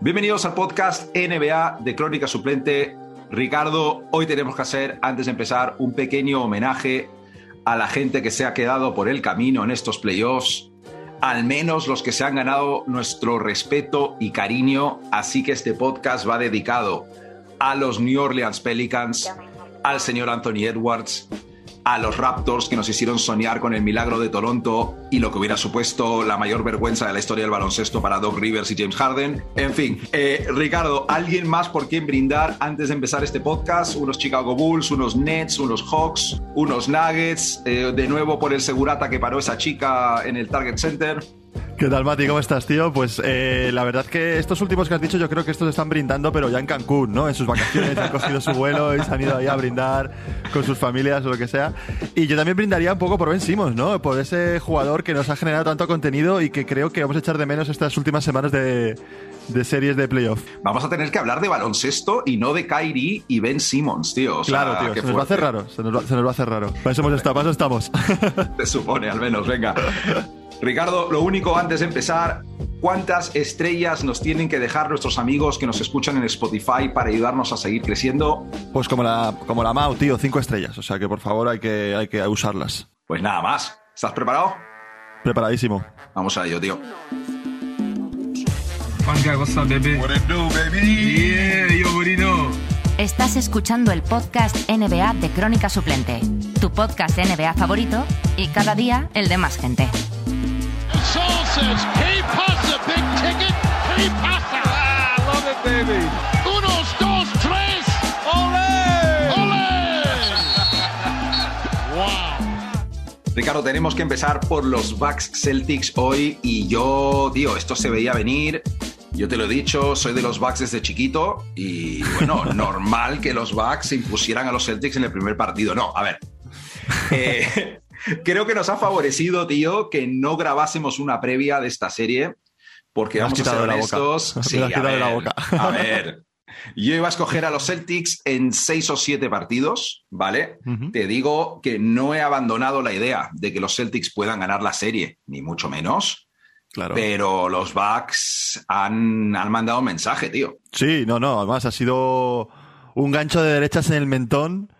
Bienvenidos al podcast NBA de Crónica Suplente. Ricardo, hoy tenemos que hacer, antes de empezar, un pequeño homenaje a la gente que se ha quedado por el camino en estos playoffs, al menos los que se han ganado nuestro respeto y cariño. Así que este podcast va dedicado a los New Orleans Pelicans, al señor Anthony Edwards, a los Raptors que nos hicieron soñar con el milagro de Toronto y lo que hubiera supuesto la mayor vergüenza de la historia del baloncesto para Doc Rivers y James Harden. En fin, eh, Ricardo, ¿alguien más por quien brindar antes de empezar este podcast? Unos Chicago Bulls, unos Nets, unos Hawks, unos Nuggets, eh, de nuevo por el segurata que paró esa chica en el Target Center. ¿Qué tal, Mati? ¿Cómo estás, tío? Pues eh, la verdad que estos últimos que has dicho, yo creo que estos están brindando, pero ya en Cancún, ¿no? En sus vacaciones han cogido su vuelo y se han ido ahí a brindar con sus familias o lo que sea. Y yo también brindaría un poco por Ben Simmons, ¿no? Por ese jugador que nos ha generado tanto contenido y que creo que vamos a echar de menos estas últimas semanas de, series de playoff. Vamos a tener que hablar de baloncesto y no de Kyrie y Ben Simmons, tío. claro, tío, se nos va a hacer raro, se nos va, a hacer raro. Para eso, hemos estado, para eso estamos. Se supone, al menos, venga. Ricardo, lo único antes de empezar, ¿cuántas estrellas nos tienen que dejar nuestros amigos que nos escuchan en Spotify para ayudarnos a seguir creciendo? Pues como la, como la Mau, tío, cinco estrellas. O sea que por favor hay que, hay que usarlas. Pues nada más. ¿Estás preparado? Preparadísimo. Vamos a ello, tío. Estás escuchando el podcast NBA de Crónica Suplente, tu podcast NBA favorito y cada día el de más gente. Ricardo, tenemos que empezar por los Bucks Celtics hoy y yo, tío, esto se veía venir. Yo te lo he dicho, soy de los Bucks desde chiquito y bueno, normal que los Bucks se impusieran a los Celtics en el primer partido. No, a ver. Eh, creo que nos ha favorecido, tío, que no grabásemos una previa de esta serie porque vamos a ser honestos. Sí, a ver, la boca. a ver, yo iba a escoger a los Celtics en seis o siete partidos, ¿vale? Te digo que no he abandonado la idea de que los Celtics puedan ganar la serie, ni mucho menos. Claro. Pero los Bucks han, han mandado un mensaje, tío. Sí, no, no. Además, ha sido un gancho de derechas en el mentón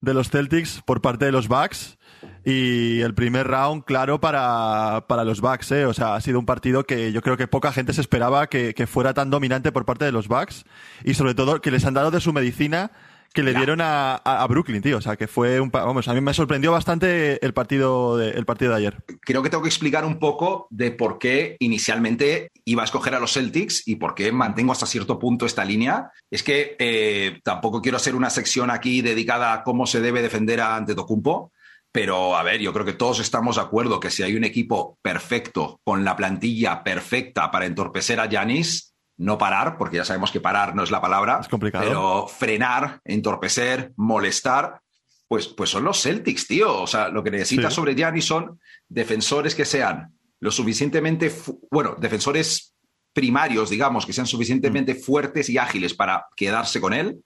de los Celtics por parte de los Bucks. Y el primer round, claro, para, los Bucks, ¿eh? O sea, ha sido un partido que yo creo que poca gente se esperaba que, fuera tan dominante por parte de los Bucks. Y sobre todo que les han dado de su medicina que le dieron a, Brooklyn, tío. O sea, que fue un... Vamos, a mí me sorprendió bastante el partido, de, el partido de ayer. Creo que tengo que explicar un poco de por qué inicialmente iba a escoger a los Celtics y por qué mantengo hasta cierto punto esta línea. Es que eh, tampoco quiero hacer una sección aquí dedicada a cómo se debe defender a Antetokounmpo. Pero a ver, yo creo que todos estamos de acuerdo que si hay un equipo perfecto, con la plantilla perfecta para entorpecer a Yanis, no parar, porque ya sabemos que parar no es la palabra, es complicado. pero frenar, entorpecer, molestar, pues, pues son los Celtics, tío. O sea, lo que necesitas sobre Yanis son defensores que sean lo suficientemente, bueno, defensores primarios, digamos, que sean suficientemente mm. fuertes y ágiles para quedarse con él,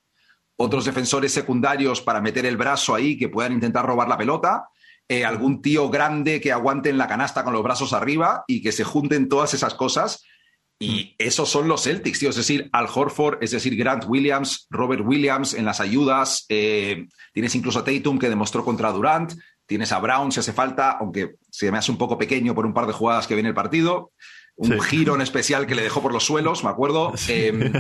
otros defensores secundarios para meter el brazo ahí que puedan intentar robar la pelota, eh, algún tío grande que aguante en la canasta con los brazos arriba y que se junten todas esas cosas. Y esos son los Celtics, tío. Es decir, Al Horford, es decir, Grant Williams, Robert Williams en las ayudas. Eh, tienes incluso a Tatum que demostró contra Durant. Tienes a Brown si hace falta, aunque se me hace un poco pequeño por un par de jugadas que viene el partido. Un giro en especial que le dejó por los suelos, me acuerdo. Em,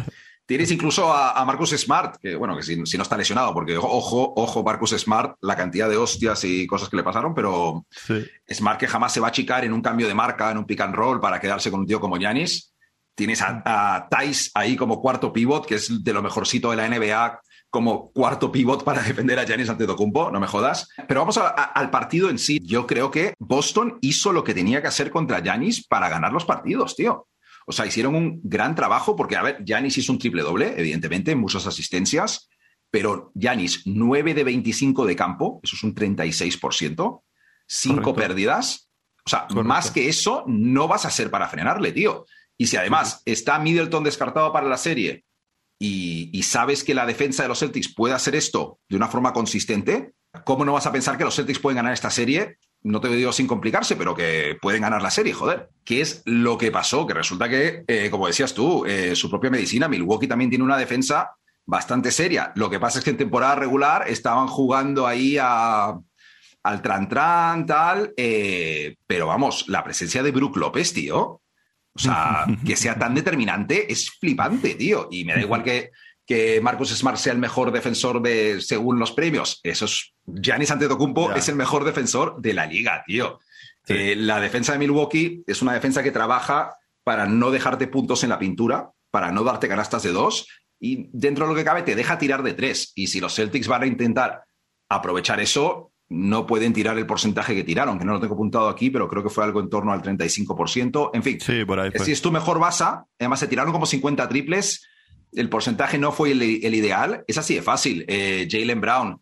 Tienes incluso a, Marcus Smart, que bueno, que si, no está lesionado, porque ojo, ojo, Marcus Smart, la cantidad de hostias y cosas que le pasaron, pero Smart que jamás se va a achicar en un cambio de marca, en un pick and roll para quedarse con un tío como Yanis. Tienes a, a Thais ahí como cuarto pivot, que es de lo mejorcito de la NBA, como cuarto pivot para defender a Giannis Antetokounmpo, no me jodas. Pero vamos al partido en sí. Yo creo que Boston hizo lo que tenía que hacer contra Giannis para ganar los partidos, tío. O sea, hicieron un gran trabajo porque, a ver, Yanis hizo un triple doble, evidentemente, muchas asistencias, pero Yanis 9 de 25 de campo, eso es un 36%, 5 pérdidas. O sea, más que eso no vas a ser para frenarle, tío. Y si además está Middleton descartado para la serie y, sabes que la defensa de los Celtics puede hacer esto de una forma consistente, ¿cómo no vas a pensar que los Celtics pueden ganar esta serie no te digo sin complicarse, pero que pueden ganar la serie, joder. ¿Qué es lo que pasó? Que resulta que, eh, como decías tú, eh, su propia medicina, Milwaukee también tiene una defensa bastante seria. Lo que pasa es que en temporada regular estaban jugando ahí a, al tran-tran, tal, eh, pero vamos, la presencia de Brook López, tío, o sea, que sea tan determinante es flipante, tío. Y me da igual que, que Marcus Smart sea el mejor defensor de, según los premios. Eso es, Giannis Antetokounmpo es el mejor defensor de la liga, tío. Eh, la defensa de Milwaukee es una defensa que trabaja para no dejarte puntos en la pintura, para no darte canastas de dos, y dentro de lo que cabe te deja tirar de tres. Y si los Celtics van a intentar aprovechar eso, no pueden tirar el porcentaje que tiraron, que no lo tengo apuntado aquí, pero creo que fue algo en torno al 35%. En fin, si es tu mejor base, además se tiraron como 50 triples, el porcentaje no fue el, ideal, es así de fácil. Eh, Jalen Brown,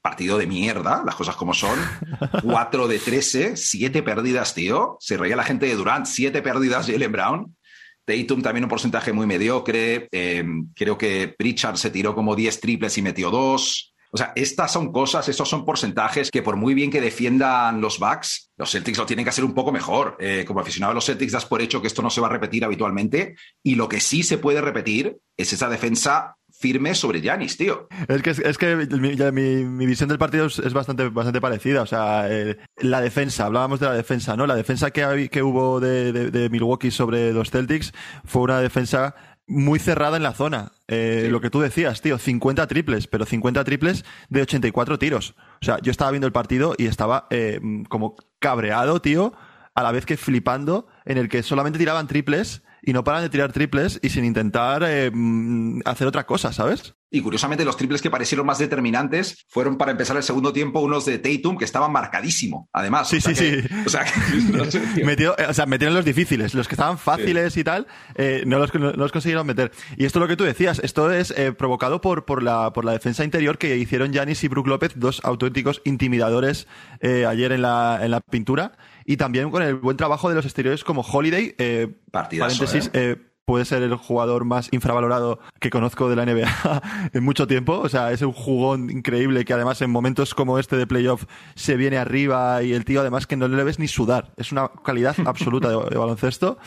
partido de mierda, las cosas como son, 4 de 13, 7 pérdidas, tío. Se reía la gente de Durant, 7 pérdidas Jalen Brown. Tatum también un porcentaje muy mediocre. Eh, creo que Pritchard se tiró como 10 triples y metió 2. O sea, estas son cosas, estos son porcentajes que por muy bien que defiendan los Bucks, los Celtics lo tienen que hacer un poco mejor. Eh, como aficionado a los Celtics das por hecho que esto no se va a repetir habitualmente y lo que sí se puede repetir es esa defensa firme sobre Yanis, tío. Es que, es que mi, visión del partido es, bastante, bastante parecida. O sea, eh, la defensa, hablábamos de la defensa, ¿no? La defensa que, que hubo de Milwaukee sobre los Celtics fue una defensa muy cerrada en la zona. Eh, lo que tú decías, tío, 50 triples, pero 50 triples de 84 tiros. O sea, yo estaba viendo el partido y estaba eh, como cabreado, tío, a la vez que flipando, en el que solamente tiraban triples y no paran de tirar triples y sin intentar eh, mm, hacer otra cosa, ¿sabes? Y curiosamente los triples que parecieron más determinantes fueron para empezar el segundo tiempo unos de Tatum que estaban marcadísimo, además. Sí, sí, sí. O sea, o sea, metieron los difíciles, los que estaban fáciles y tal, eh, no, los, no, los, consiguieron meter. Y esto es lo que tú decías, esto es eh, provocado por, por, la, por la defensa interior que hicieron Janis y Brook López, dos auténticos intimidadores ayer en la, en la pintura y también con el buen trabajo de los exteriores como Holiday, eh, paréntesis, ¿eh? Eh, puede ser el jugador más infravalorado que conozco de la NBA en mucho tiempo. O sea, es un jugón increíble que además en momentos como este de playoff se viene arriba y el tío además que no le ves ni sudar. Es una calidad absoluta de, baloncesto.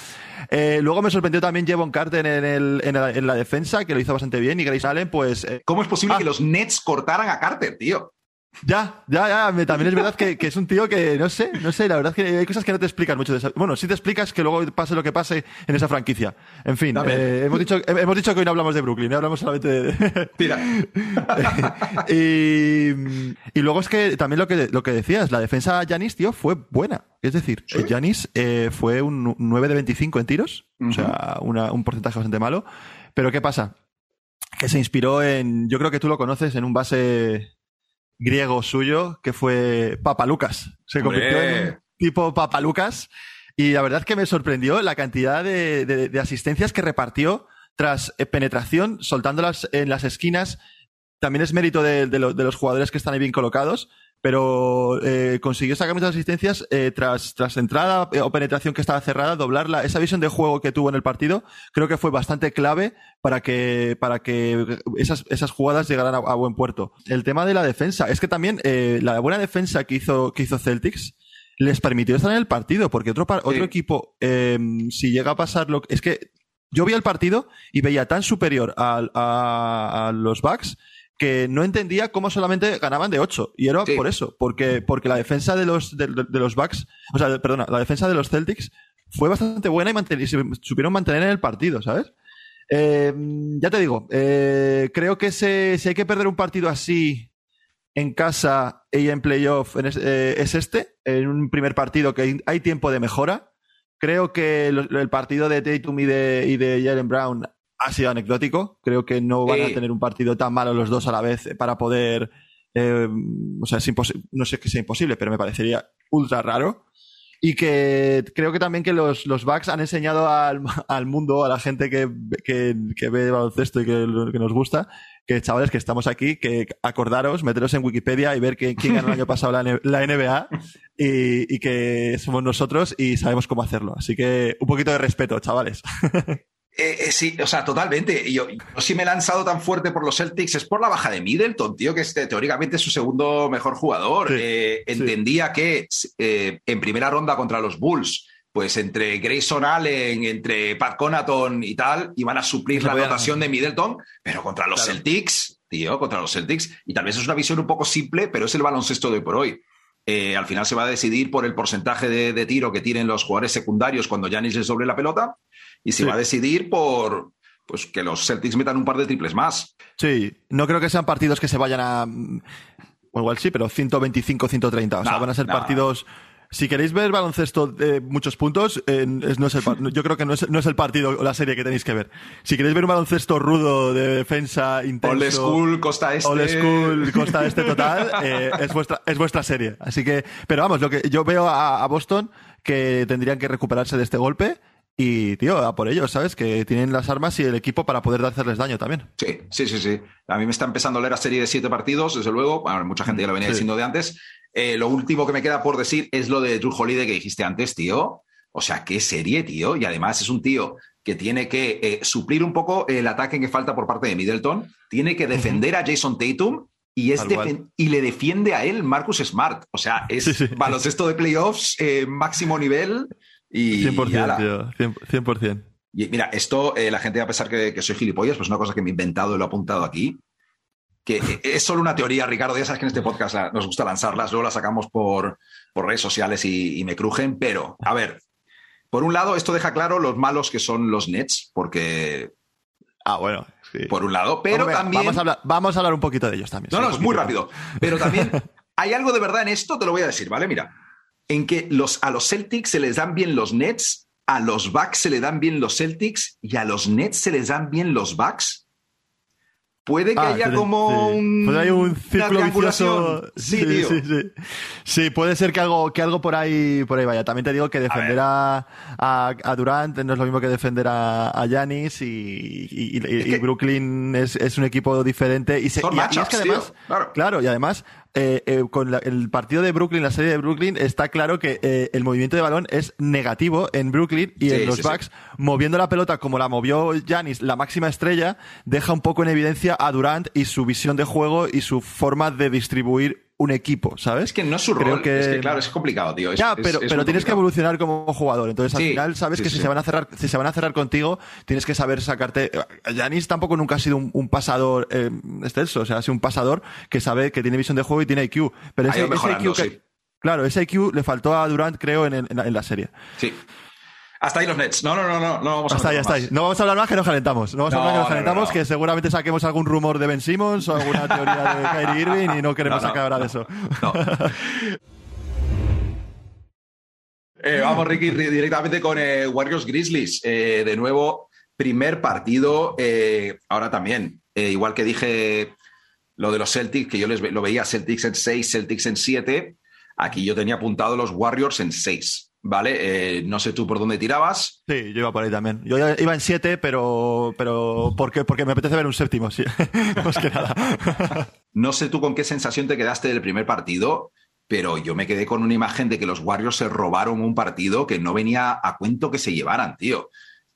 luego me sorprendió también Jevon Carter en, el, en, la, defensa, que lo hizo bastante bien, y Grace Allen, pues... ¿Cómo es posible ah. que los Nets cortaran a Carter, tío? Ya, ya, ya. También es verdad que, es un tío que, no sé, no sé, la verdad es que hay cosas que no te explican mucho. De Bueno, sí te explicas que luego pase lo que pase en esa franquicia. En fin, eh, hemos, dicho, hemos dicho que hoy no hablamos de Brooklyn, ¿eh? hablamos solamente de... Tira. y, luego es que también lo que, lo que decías, la defensa de Janis, tío, fue buena. Es decir, Janis eh, fue un 9 de 25 en tiros, o sea, un porcentaje bastante malo. Pero ¿qué pasa? Que se inspiró en, yo creo que tú lo conoces, en un base griego suyo que fue Papalucas. Se convirtió en un tipo Papalucas y la verdad que me sorprendió la cantidad de, asistencias que repartió tras eh, penetración, soltándolas en las esquinas. También es mérito de, los jugadores que están ahí bien colocados, pero eh, consiguió sacar muchas asistencias eh, tras, tras entrada eh, o penetración que estaba cerrada, doblarla. Esa visión de juego que tuvo en el partido creo que fue bastante clave para que, para que esas, esas jugadas llegaran a, buen puerto. El tema de la defensa, es que también la buena defensa que hizo, que hizo Celtics les permitió estar en el partido, porque otro, otro equipo, em, si llega a pasar lo es que yo vi el partido y veía tan superior a, a, a los Bucks que no entendía cómo solamente ganaban de 8. Y era por eso, porque, porque la defensa de los, de, los Bucks, o sea, perdona, la defensa de los Celtics fue bastante buena y, se supieron mantener en el partido, ¿sabes? Eh, ya te digo, eh, creo que si hay que perder un partido así en casa y en playoff eh, es, este, en un primer partido que hay tiempo de mejora. Creo que el, partido de Tatum y de, y de Jalen Brown ha sido anecdótico. Creo que no van a tener un partido tan malo los dos a la vez para poder. Eh, o sea, es no sé que sea imposible, pero me parecería ultra raro. Y que creo que también que los, los Bucks han enseñado al, al mundo, a la gente que, que, que ve baloncesto y que, que, nos gusta, que chavales que estamos aquí, que acordaros, meteros en Wikipedia y ver que, quién ganó el año pasado la, la NBA y, y, que somos nosotros y sabemos cómo hacerlo. Así que un poquito de respeto, chavales. Eh, eh, sí, o sea, totalmente. Yo, yo sí me he lanzado tan fuerte por los Celtics es por la baja de Middleton, tío, que este, teóricamente es su segundo mejor jugador. Eh, entendía que en primera ronda contra los Bulls, pues entre Grayson Allen, entre Pat Conaton y tal, iban a suplir la rotación de Middleton, pero contra los Celtics, tío, contra los Celtics, y tal vez es una visión un poco simple, pero es el baloncesto de hoy por hoy. al final se va a decidir por el porcentaje de, de, tiro que tienen los jugadores secundarios cuando Janis les sobre la pelota y se va a decidir por pues que los Celtics metan un par de triples más. Sí, no creo que sean partidos que se vayan a o igual sí, pero 125, 130, o sea, van a ser partidos si queréis ver baloncesto de muchos puntos, no es el, yo creo que no es, no es, el partido o la serie que tenéis que ver. Si queréis ver un baloncesto rudo de defensa intenso, old school costa este, old school costa este total, eh, es vuestra es vuestra serie. Así que, pero vamos, lo que yo veo a Boston que tendrían que recuperarse de este golpe y, tío, a por ellos, ¿sabes? Que tienen las armas y el equipo para poder hacerles daño también. Sí, sí, sí, sí. A mí me está empezando a leer la serie de siete partidos, desde luego. Bueno, mucha gente ya lo venía diciendo de antes. Eh, lo último que me queda por decir es lo de Drew Holiday que dijiste antes, tío. O sea, qué serie, tío. Y además es un tío que tiene que eh, suplir un poco el ataque que falta por parte de Middleton. Tiene que defender a Jason Tatum y, es y le defiende a él Marcus Smart. O sea, es baloncesto de playoffs, eh, máximo nivel. Y, 100%, tío, 100%. Y mira, esto eh, la gente va a pensar que, soy gilipollas, pues es una cosa que me he inventado y lo he apuntado aquí. Que eh, es solo una teoría, Ricardo. Ya sabes que en este podcast nos gusta lanzarlas, luego las sacamos por, por redes sociales y, me crujen. Pero, a ver, por un lado, esto deja claro los malos que son los Nets, porque. Ah, bueno. Por un lado, pero también. Vamos a, hablar, vamos a hablar un poquito de ellos también. No, no, es muy rápido. Pero también hay algo de verdad en esto, te lo voy a decir, ¿vale? Mira, en que los, a los Celtics se les dan bien los Nets, a los Bucks se les dan bien los Celtics y a los Nets se les dan bien los Bucks. Puede que ah, haya como un, puede un círculo vicioso. Sí, sí, sí, sí, puede ser que algo, que algo por ahí, por ahí vaya. También te digo que defender a, a, Durant no es lo mismo que defender a Yanis y, y, Brooklyn es, es, un equipo diferente. Y, se, y, es que además, claro, y además eh, eh, con el partido de Brooklyn, la serie de Brooklyn, está claro que eh, el movimiento de balón es negativo en Brooklyn y en los Bucks, moviendo la pelota como la movió Janis, la máxima estrella, deja un poco en evidencia a Durant y su visión de juego y su forma de distribuir un equipo, ¿sabes? Es que no es su rol, que... es que claro, es complicado, tío. ya, pero, pero tienes que evolucionar como jugador. Entonces, al final, sabes que si se van a cerrar, si se van a cerrar contigo, tienes que saber sacarte. Janis tampoco nunca ha sido un, pasador eh, excelso, o sea, ha sido un pasador que sabe que tiene visión de juego y tiene IQ. Pero ese, IQ Claro, ese IQ le faltó a Durant, creo, en, en la serie. Sí. Hasta ahí los Nets. No, no, no, no, no vamos a hasta ahí, hasta ahí. No vamos a hablar más que nos calentamos. No vamos a hablar que nos calentamos, que seguramente saquemos algún rumor de Ben Simmons o alguna teoría de Kyrie Irving y no queremos sacar ahora de eso. Eh, vamos, Ricky, directamente con eh, Warriors Grizzlies. Eh, de nuevo, primer partido. ahora también, igual que dije lo de los Celtics, que yo les lo veía Celtics en 6, Celtics en 7. Aquí yo tenía apuntado los Warriors en 6. ¿Vale? Eh, no sé tú por dónde tirabas. Sí, yo iba por ahí también. Yo iba en siete, pero, pero porque, porque me apetece ver un séptimo, sí. Más que nada. no sé tú con qué sensación te quedaste del primer partido, pero yo me quedé con una imagen de que los Warriors se robaron un partido que no venía a cuento que se llevaran, tío.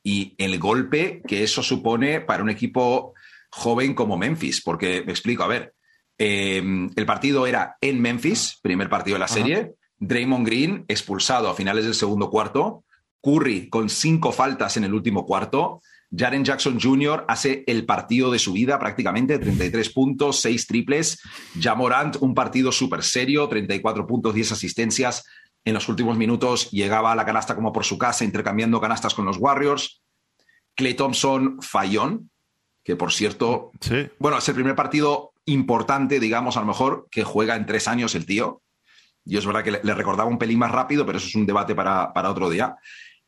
Y el golpe que eso supone para un equipo joven como Memphis, porque me explico, a ver, eh, el partido era en Memphis, primer partido de la serie. Draymond Green expulsado a finales del segundo cuarto, Curry con cinco faltas en el último cuarto, Jaren Jackson Jr. hace el partido de su vida prácticamente, 33 puntos, 6 triples, Jamorant un partido súper serio, 34 puntos, 10 asistencias, en los últimos minutos llegaba a la canasta como por su casa, intercambiando canastas con los Warriors, Clay Thompson fallón, que por cierto, bueno, es el primer partido importante, digamos, a lo mejor, que juega en tres años el tío. Yo es verdad que le, recordaba un pelín más rápido, pero eso es un debate para, otro día.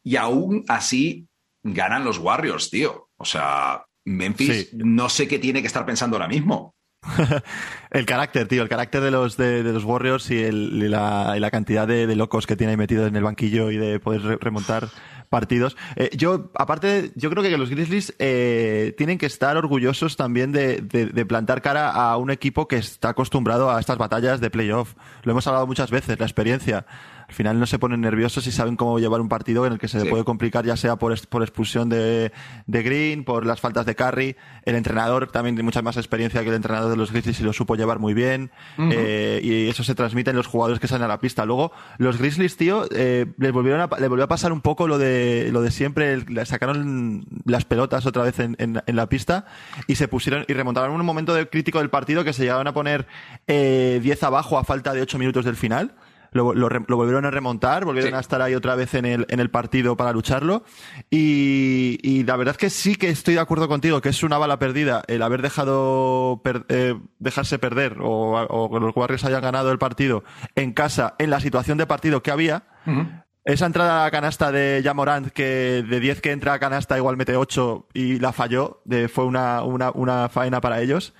Y aún así ganan los Warriors, tío. O sea, Memphis no sé qué tiene que estar pensando ahora mismo. el carácter, tío, el carácter de los, de, los Warriors y, la, la, cantidad de, de, locos que tiene ahí metidos en el banquillo y de poder remontar partidos. Eh, yo, aparte, yo creo que los Grizzlies eh, tienen que estar orgullosos también de, plantar cara a un equipo que está acostumbrado a estas batallas de playoff. Lo hemos hablado muchas veces, la experiencia. Al final no se ponen nerviosos y saben cómo llevar un partido en el que se puede complicar, ya sea por, por expulsión de, de, Green, por las faltas de Curry. El entrenador también tiene mucha más experiencia que el entrenador de los Grizzlies y lo supo llevar muy bien. eh, y eso se transmite en los jugadores que salen a la pista. Luego, los Grizzlies, tío, eh, les volvieron a, le volvió a pasar un poco lo de, lo de siempre. sacaron las pelotas otra vez en, en, en, la pista y se pusieron y remontaron un momento de crítico del partido que se llegaban a poner eh, 10 abajo a falta de 8 minutos del final lo, lo, lo, volvieron a remontar, volvieron sí. a estar ahí otra vez en el, en el partido para lucharlo. Y, y, la verdad es que sí que estoy de acuerdo contigo, que es una bala perdida el haber dejado per, eh, dejarse perder o, o, que los Warriors hayan ganado el partido en casa, en la situación de partido que había. Uh -huh. Esa entrada a canasta de Jamorant, que de 10 que entra a canasta igual mete 8 y la falló, de, fue una, una, una faena para ellos.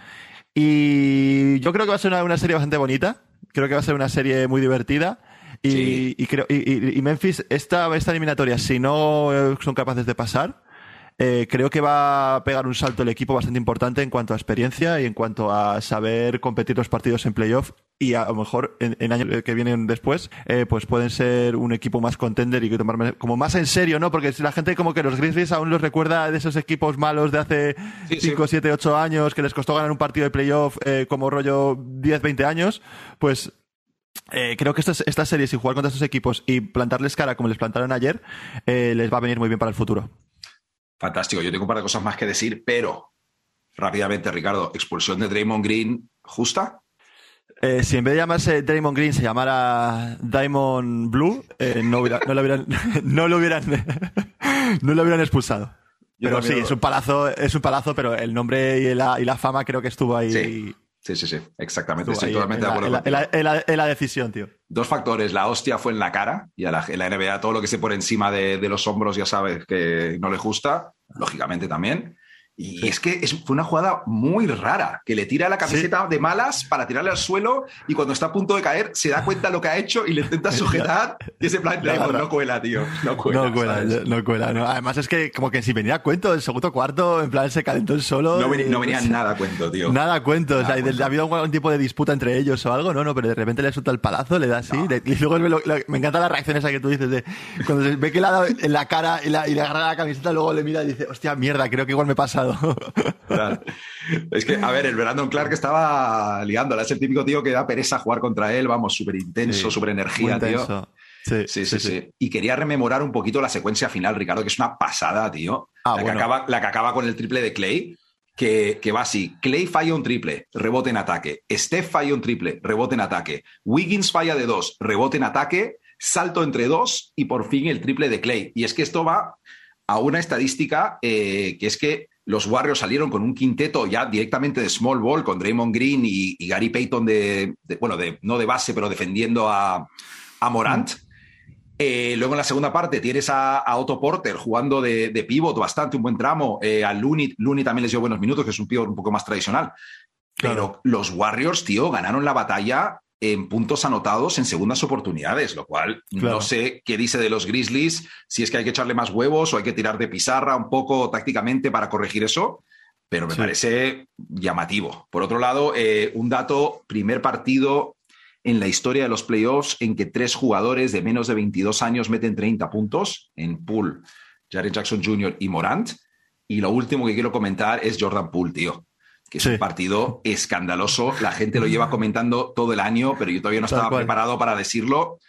Y yo creo que va a ser una, una serie bastante bonita creo que va a ser una serie muy divertida. Y, sí. y, creo, y, y, Memphis, esta, esta eliminatoria, si no son capaces de pasar, eh, creo que va a pegar un salto el equipo bastante importante en cuanto a experiencia y en cuanto a saber competir los partidos en playoff y a lo mejor en, en años que vienen después eh, pues pueden ser un equipo más contender y que tomarme como más en serio no porque la gente como que los Grizzlies aún los recuerda de esos equipos malos de hace 5, 7, 8 años que les costó ganar un partido de playoff eh, como rollo 10, 20 años pues eh, creo que estas, estas series y jugar contra estos equipos y plantarles cara como les plantaron ayer eh, les va a venir muy bien para el futuro Fantástico, yo tengo un par de cosas más que decir, pero rápidamente, Ricardo, expulsión de Draymond Green, ¿justa? Eh, si en vez de llamarse Draymond Green se llamara Diamond Blue, eh, no, hubiera, no, lo hubieran, no, lo hubieran, no lo hubieran expulsado. Yo pero sí, es un palazo, es un palazo, pero el nombre y la, y la fama creo que estuvo ahí. Sí. Sí, sí, sí, exactamente. Estoy totalmente en de acuerdo. La, en, la, en, la, en, la, decisión, tío. Dos factores. La hostia fue en la cara y a la, en la NBA todo lo que se pone encima de, de, los hombros ya sabes que no le gusta, lógicamente también. Y es que es, fue una jugada muy rara, que le tira la camiseta sí. de malas para tirarle al suelo y cuando está a punto de caer se da cuenta de lo que ha hecho y le intenta sujetar y ese plan, no, no, cuela, tío. No cuela. No cuela, no cuela. No. Además es que como que si venía a cuento, el segundo cuarto, en plan se calentó el solo. No venía, no venía nada a cuento, tío. Nada a cuento. Nada o sea, cuento. ¿ha habido algún tipo de disputa entre ellos o algo? No, no, pero de repente le suelta el palazo, le da así. Y luego me, lo, me encanta la reacción esa que tú dices de cuando se ve que le ha dado en la cara y, la, y le agarra la camiseta, luego le mira y dice, hostia, mierda, creo que igual me he pasado. Es que, a ver, el Brandon Clark estaba liándola. Es el típico tío que da pereza jugar contra él, vamos, súper intenso, sí, súper energía, tío. Sí sí, sí, sí, sí, Y quería rememorar un poquito la secuencia final, Ricardo, que es una pasada, tío. Ah, la, bueno. que acaba, la que acaba con el triple de Clay. Que, que, va así. Clay falla un triple, rebote en ataque. Steph falla un triple, rebote en ataque. Wiggins falla de dos, rebote en ataque. Salto entre dos y por fin el triple de Clay. Y es que esto va a una estadística eh, que es que los Warriors salieron con un quinteto ya directamente de small ball con Draymond Green y, y Gary Payton de, de, bueno, de, no de base, pero defendiendo a, a Morant. Eh, luego en la segunda parte tienes a, a Otto Porter jugando de, de, pivot bastante, un buen tramo. Eh, a Looney, Looney también les dio buenos minutos, que es un pivot un poco más tradicional. Claro. Pero los Warriors, tío, ganaron la batalla en puntos anotados en segundas oportunidades, lo cual claro. no sé qué dice de los Grizzlies, si es que hay que echarle más huevos o hay que tirar de pizarra un poco tácticamente para corregir eso, pero me sí. parece llamativo. Por otro lado, eh, un dato, primer partido en la historia de los playoffs en que tres jugadores de menos de 22 años meten 30 puntos en Poole, Jared Jackson Jr. y Morant. Y lo último que quiero comentar es Jordan Poole, tío que es sí. un partido escandaloso. La gente lo lleva comentando todo el año, pero yo todavía no estaba preparado para decirlo.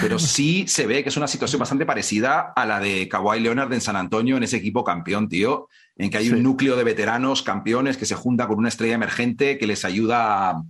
Pero sí se ve que es una situación bastante parecida a la de Kawhi Leonard en San Antonio, en ese equipo campeón, tío, en que hay sí. un núcleo de veteranos campeones que se junta con una estrella emergente que les ayuda a,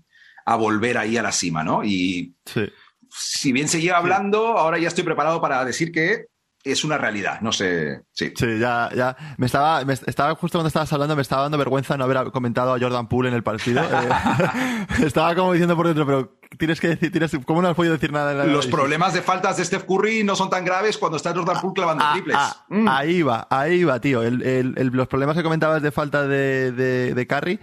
a volver ahí a la cima, ¿no? Y sí. si bien se lleva hablando, ahora ya estoy preparado para decir que es una realidad, no sé. Sí, sí ya, ya. Me estaba, me estaba justo cuando estabas hablando, me estaba dando vergüenza no haber comentado a Jordan Poole en el partido. eh, estaba como diciendo por dentro, pero tienes que decir, tienes, ¿cómo no has podido decir nada? De la... Los problemas de faltas de Steph Curry no son tan graves cuando está Jordan Poole clavando ah, triples. Ah, mm. Ahí va, ahí va, tío. El, el, el, los problemas que comentabas de falta de, de, de Curry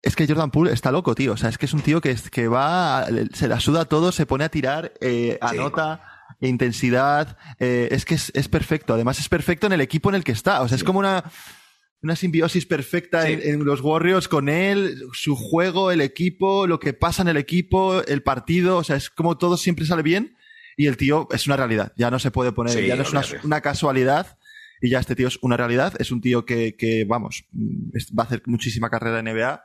es que Jordan Poole está loco, tío. O sea, es que es un tío que, que va, se la suda todo, se pone a tirar, eh, anota. Sí intensidad, eh, es que es, es, perfecto. Además, es perfecto en el equipo en el que está. O sea, sí. es como una, una simbiosis perfecta sí. en, en, los Warriors con él, su juego, el equipo, lo que pasa en el equipo, el partido. O sea, es como todo siempre sale bien. y el tío es una realidad. Ya no se puede poner, ya no es una, casualidad y ya este tío es una realidad. Es un tío que, que vamos, va a hacer muchísima carrera en NBA.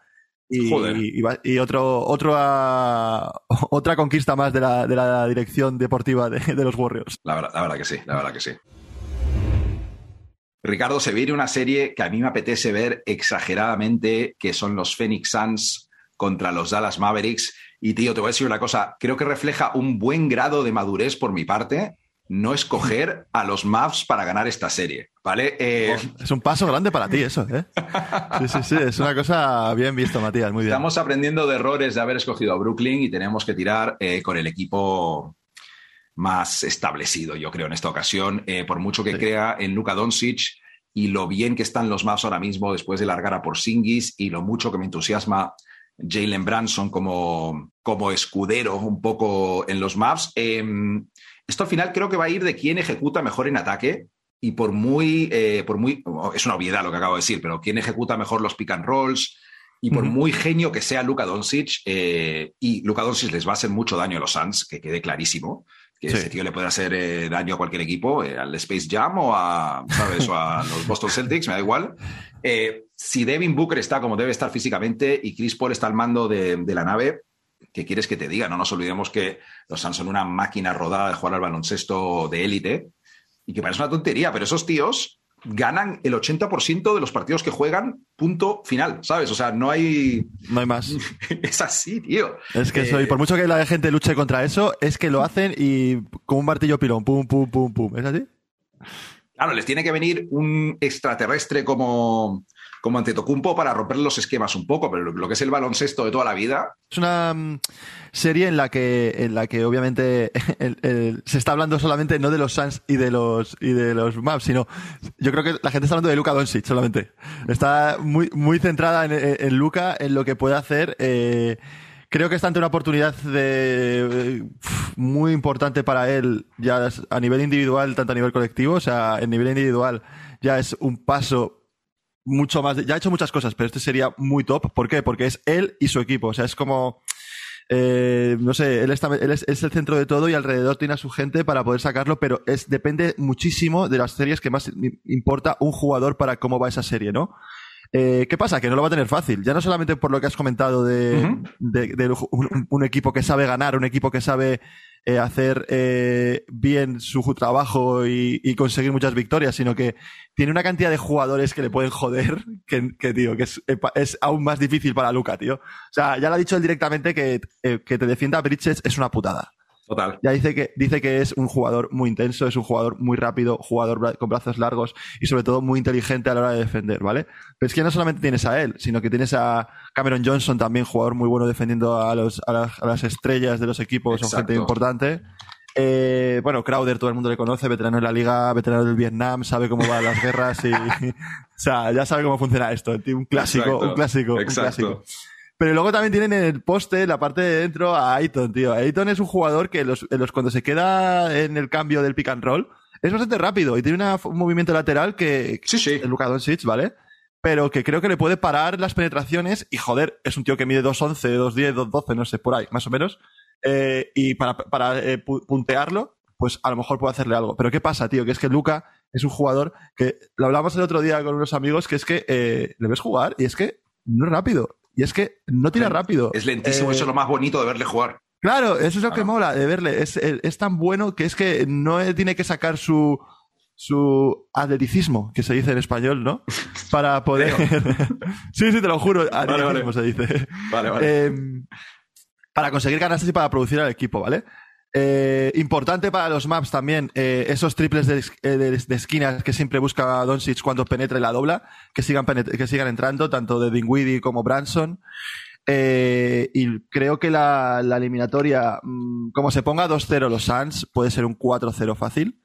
Y, y, otro, otro otra conquista más de la, de la dirección deportiva de, de los Warriors. La verdad, la verdad que sí, la verdad que sí. Ricardo, se viene una serie que a mí me apetece ver exageradamente, que son los Phoenix Suns contra los Dallas Mavericks. Y tío, te voy a decir una cosa, creo que refleja un buen grado de madurez por mi parte no escoger a los Mavs para ganar esta serie, ¿vale? Eh, es un paso grande para ti eso, ¿eh? Sí, sí, sí, es una cosa bien visto, Matías, muy bien. Estamos aprendiendo de errores de haber escogido a Brooklyn y tenemos que tirar eh, con el equipo más establecido, yo creo, en esta ocasión, eh, por mucho que crea en Luka Doncic y lo bien que están los Mavs ahora mismo después de largar a Porzingis y lo mucho que me entusiasma Jalen Branson como, como escudero un poco en los Mavs. Em, esto al final creo que va a ir de quién ejecuta mejor en ataque y por muy, eh, por muy, es una obviedad lo que acabo de decir, pero quién ejecuta mejor los pick and rolls y por muy genio que sea Luka Doncic, eh, y Luka Doncic les va a hacer mucho daño a los Suns, que quede clarísimo, que ese tío le puede hacer eh, daño a cualquier equipo, al Space Jam o a, ¿sabes? o a los Boston Celtics, me da igual. Si Devin Booker está como debe estar físicamente y Chris Paul está al mando de, la nave, ¿qué quieres que te diga? No nos olvidemos que los Suns son una máquina rodada de jugar al baloncesto de élite y que parece una tontería, pero esos tíos ganan el 80% de los partidos que juegan, punto final, ¿sabes? O sea, no hay... No hay más. es así, tío. Es que soy, eh, por mucho que la gente luche contra eso, es que lo hacen y con un martillo pilón, pum, pum, pum, pum. ¿Es así? Claro, les tiene que venir un extraterrestre como, como Antetokounmpo para romper los esquemas un poco, pero lo que es el baloncesto de toda la vida. Es una mm, serie en la que, en la que obviamente se está hablando solamente no de los Suns y de los y de los Maps, sino yo creo que la gente está hablando de Luca Doncic solamente. Está muy, muy centrada en, Luca, en lo que puede hacer. Eh, creo que está ante una oportunidad de, muy importante para él, ya a nivel individual, tanto a nivel colectivo, o sea, en nivel individual ya es un paso mucho más. ya ha hecho muchas cosas, pero este sería muy top. ¿Por qué? Porque es él y su equipo. O sea, es como. Eh, no sé, él, está, él es, el centro de todo y alrededor tiene a su gente para poder sacarlo, pero es, depende muchísimo de las series que más importa un jugador para cómo va esa serie, ¿no? Eh, ¿Qué pasa? Que no lo va a tener fácil. Ya no solamente por lo que has comentado de, de, un, equipo que sabe ganar, un equipo que sabe eh, hacer eh, bien su trabajo y, conseguir muchas victorias, sino que tiene una cantidad de jugadores que le pueden joder que, que tío, que es, aún más difícil para Luca, tío. O sea, ya lo ha dicho él directamente que, eh, que te defienda a Bridges es una putada. Total. Ya dice que, dice que es un jugador muy intenso, es un jugador muy rápido, jugador con brazos largos y sobre todo muy inteligente a la hora de defender, ¿vale? Pero es que no solamente tienes a él, sino que tienes a Cameron Johnson también, jugador muy bueno defendiendo a, los, a, las, estrellas de los equos, son gente importante. Eh, bueno, Crowder todo el mundo le conoce, veterano en la liga, veterano del Vietnam, sabe cómo van las guerras y, o sea, ya sabe cómo funciona esto. Un clásico, un clásico, un clásico. Pero luego también tienen en el poste, la parte de dentro, a Aiton, tío. Aiton es un jugador que los, los, cuando se queda en el cambio del pick and roll, es bastante rápido y tiene un movimiento lateral que, sí, sí. el Luka Doncic, ¿vale? Pero que creo que le puede parar las penetraciones y joder, es un tío que mide 2'11, 2'10, 2'12, no sé, por ahí, más o menos. Eh, y para, para eh, puntearlo, pues a lo mejor puede hacerle algo. Pero ¿qué pasa, tío? Que es que Luca es un jugador que lo hablamos el otro día con unos amigos, que es que eh, le ves jugar y es que no es rápido. Y es que no tira rápido. Es lentísimo, eso es lo más bonito de verle jugar. Claro, eso es lo que mola de verle. Es, es, tan bueno que es que no tiene que sacar su, su atleticismo, que se dice en español, ¿no? Para poder. sí, sí, te lo juro. Atleticismo se dice. Vale, vale. Em, para conseguir ganas y para producir al equipo, ¿vale? Eh, importante para los maps también, eh, esos triples de, eh, de, esquinas que siempre busca Doncic cuando penetre la dobla, que sigan, que sigan entrando, tanto de Dinwiddie como Branson. Eh, y creo que la, la eliminatoria, mm, como se ponga 2-0 los Suns, puede ser un 4-0 fácil.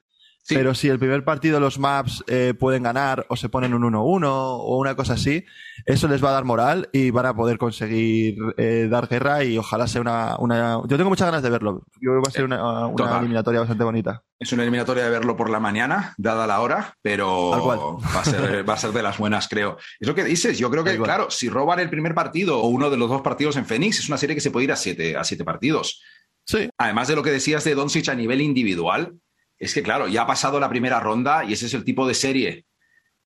Pero si el primer partido los maps eh, pueden ganar o se ponen un 1-1 o una cosa así, eso les va a dar moral y van a poder conseguir eh, dar guerra y ojalá sea una, una, Yo tengo muchas ganas de verlo. Yo creo que va a ser una, una eliminatoria bastante bonita. Es una eliminatoria de verlo por la mañana, dada la hora, pero va a, ser, va a ser de las buenas, creo. Es lo que dices. Yo creo que, claro, si roban el primer partido o uno de los dos partidos en Phoenix, es una serie que se puede ir a siete, a siete partidos. Sí. Además de lo que decías de Doncic a nivel individual, es que claro, ya ha pasado la primera ronda y ese es el tipo de serie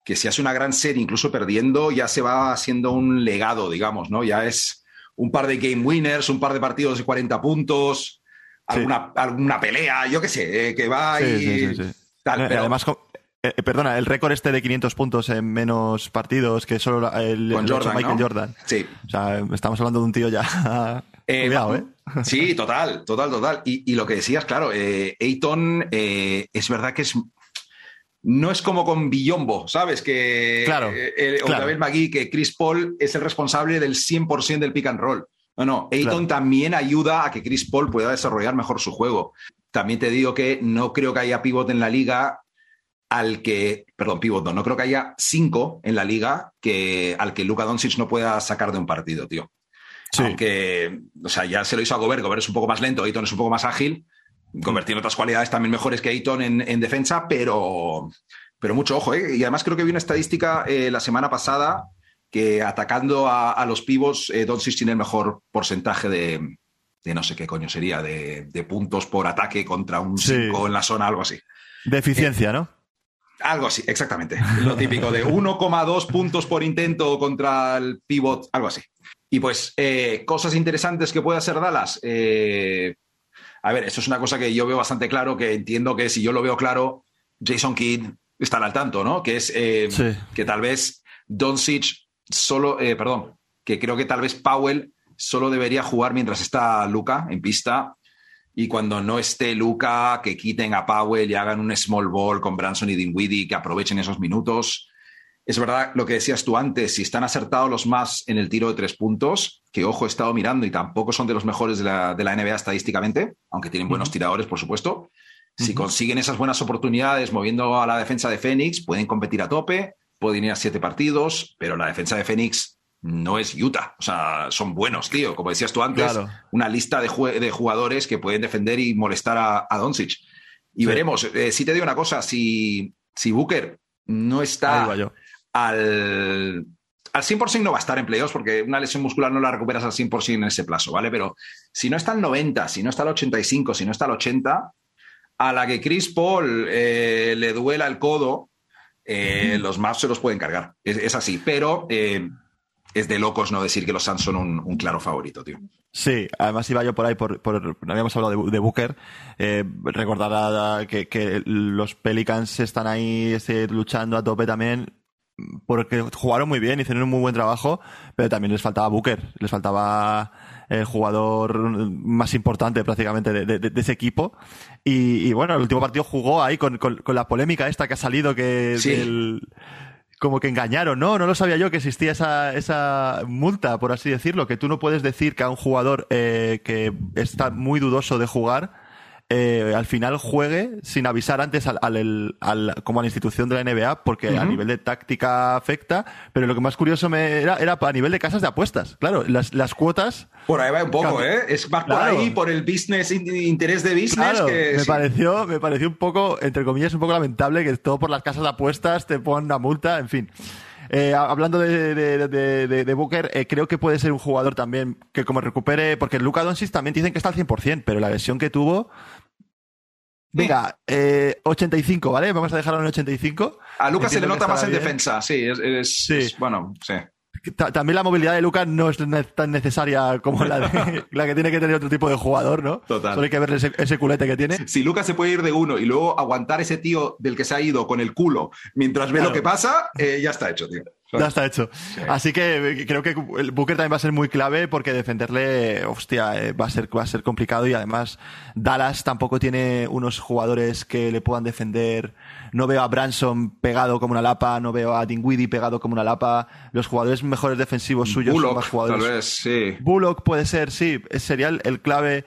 que si hace una gran serie, incluso perdiendo, ya se va haciendo un legado, digamos, ¿no? Ya es un par de game winners, un par de partidos de 40 puntos, alguna, alguna pelea, yo qué sé, eh, que va y tal. Pero... Además, eh, eh, perdona, el récord este de 500 puntos en menos partidos que solo el, Con Jordan, Michael Jordan. Sí. O sea, estamos hablando de un tío ya. Eh, Cuidado, ¿eh? Sí, total, total, total. Y, lo que decías, claro, eh, Ayton es verdad que es. No es como con Billombo, ¿sabes? Que. Claro. o claro. Magui, que Chris Paul es el responsable del 100% del pick and roll. No, no, Ayton también ayuda a que Chris Paul pueda desarrollar mejor su juego. También te digo que no creo que haya pivot en la liga al que, perdón, pivot, no, no creo que haya cinco en la liga que, al que Luka Doncic no pueda sacar de un partido, tío. Sí. Aunque, o sea, ya se lo hizo a Gobert, Gobert es un poco más lento, Ayton es un poco más ágil, Gobert tiene otras cualidades también mejores que Ayton en, defensa, pero, pero mucho ojo, ¿eh? Y además creo que vi una estadística eh, la semana pasada que atacando a, los pivos, eh, Doncic tiene el mejor porcentaje de, de, no sé qué coño sería, de, de puntos por ataque contra un 5 en la zona, algo así. De eficiencia, ¿no? Algo así, exactamente. Lo típico de 1,2 puntos por intento contra el pivot, algo así. Y pues, eh, cosas interesantes que puede hacer Dallas. Eh, a ver, eso es una cosa que yo veo bastante claro, que entiendo que si yo lo veo claro, Jason Kidd estará al tanto, ¿no? Que es eh, que tal vez Doncic solo, perdón, que creo que tal vez Powell solo debería jugar mientras está Luca en pista y cuando no esté Luca, que quiten a Powell y hagan un small ball con Branson y Dinwiddie, que aprovechen esos minutos. Es verdad lo que decías tú antes, si están acertados los más en el tiro de tres puntos, que ojo, he estado mirando y tampoco son de los mejores de la, NBA estadísticamente, aunque tienen buenos tiradores, por supuesto. Si consiguen esas buenas oportunidades moviendo a la defensa de Phoenix, pueden competir a tope, pueden ir a siete partidos, pero la defensa de Phoenix no es Utah. O sea, son buenos, tío. Como decías tú antes, una lista de, de, jugadores que pueden defender y molestar a, a Doncic. Y veremos. Eh, si te digo una cosa, si, si Booker no está al, al 100% no va a estar en playoffs porque una lesión muscular no la recuperas al 100% en ese plazo, ¿vale? Pero si no está al 90, si no está al 85, si no está al 80, a la que Chris Paul eh, le duela el codo, eh, los Mavs se los pueden cargar. Es, así. Pero es de locos no decir que los Suns son un, claro favorito, tío. Sí, además iba yo por ahí, por, no habíamos hablado de, Booker, eh, recordar que, los Pelicans están ahí este, luchando a tope también, porque jugaron muy bien, hicieron un muy buen trabajo, pero también les faltaba Booker, les faltaba el jugador más importante prácticamente de, ese equipo. Y, bueno, el último partido jugó ahí con, la polémica esta que ha salido que sí como que engañaron, ¿no? No lo sabía yo que existía esa, esa multa, por así decirlo, que tú no puedes decir que a un jugador eh, que está muy dudoso de jugar eh, al final juegue sin avisar antes al, al, como a la institución de la NBA, porque a nivel de táctica afecta, pero lo que más curioso me era, era a nivel de casas de apuestas. Claro, las, las cuotas. Por ahí va un poco, ¿eh? Es más por ahí, por el business, interés de business. que, me, pareció, me pareció un poco, entre comillas, un poco lamentable que todo por las casas de apuestas te pongan una multa, en fin. Eh, hablando de, de, de, Booker, eh, creo que puede ser un jugador también que como recupere, porque Luca Doncic también dicen que está al 100%, pero la lesión que tuvo Venga, eh, 85, ¿vale? Vamos a dejarlo en 85. A Lucas se le nota más en defensa, sí, es, bueno, sí. También la movilidad de Lucas no es tan necesaria como la, la que tiene que tener otro tipo de jugador, ¿no? Total. Solo hay que ver ese, culete que tiene. Si Lucas se puede ir de uno y luego aguantar ese tío del que se ha ido con el culo mientras ve lo que pasa, eh, ya está hecho, tío. Ya está hecho. Así que creo que el Booker también va a ser muy clave porque defenderle, hostia, eh, va a ser, va a ser complicado y además Dallas tampoco tiene unos jugadores que le puedan defender. No veo a Branson pegado como una lapa, no veo a Dinwiddie pegado como una lapa. Los jugadores mejores defensivos suyos son más jugadores. Tal vez, sí. Bullock puede ser, sí, sería el, clave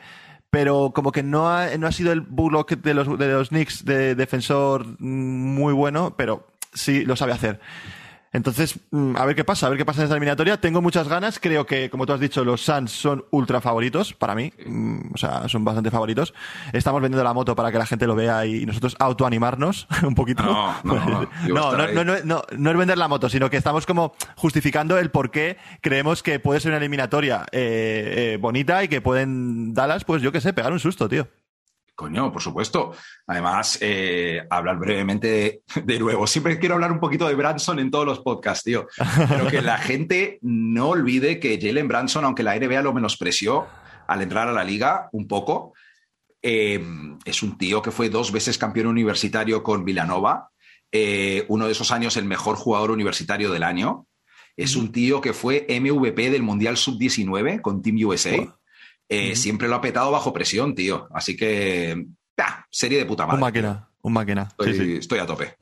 pero como que no ha, no ha sido el Bullock de los, de los Knicks de defensor muy bueno, pero sí lo sabe hacer. Entonces, mm, a ver qué pasa, a ver qué pasa en esta eliminatoria. Tengo muchas ganas. Creo que, como tú has dicho, los Suns son ultra favoritos para mí. Mm, o sea, son bastante favoritos. Estamos vendiendo la moto para que la gente lo vea y nosotros autoanimarnos un poquito. No, no, no. no, no, no, no, no es vender la moto, sino que estamos como justificando el por qué creemos que puede ser una eliminatoria eh, eh, bonita y que pueden Dallas, pues yo qué sé, pegar un susto, tío. Coño, por supuesto. Además, eh, hablar brevemente de, nuevo. Siempre quiero hablar un poquito de Branson en todos los podcasts, tío. Pero que la gente no olvide que Jalen Branson, aunque la NBA lo menospreció al entrar a la liga un poco, eh, es un tío que fue dos veces campeón universitario con Villanova. Eh, uno de esos años el mejor jugador universitario del año. Es un tío que fue MVP del Mundial Sub-19 con Team USA. Eh, siempre lo ha petado bajo presión, tío. Así que, serie de puta madre. Un máquina, un máquina. Estoy, a tope.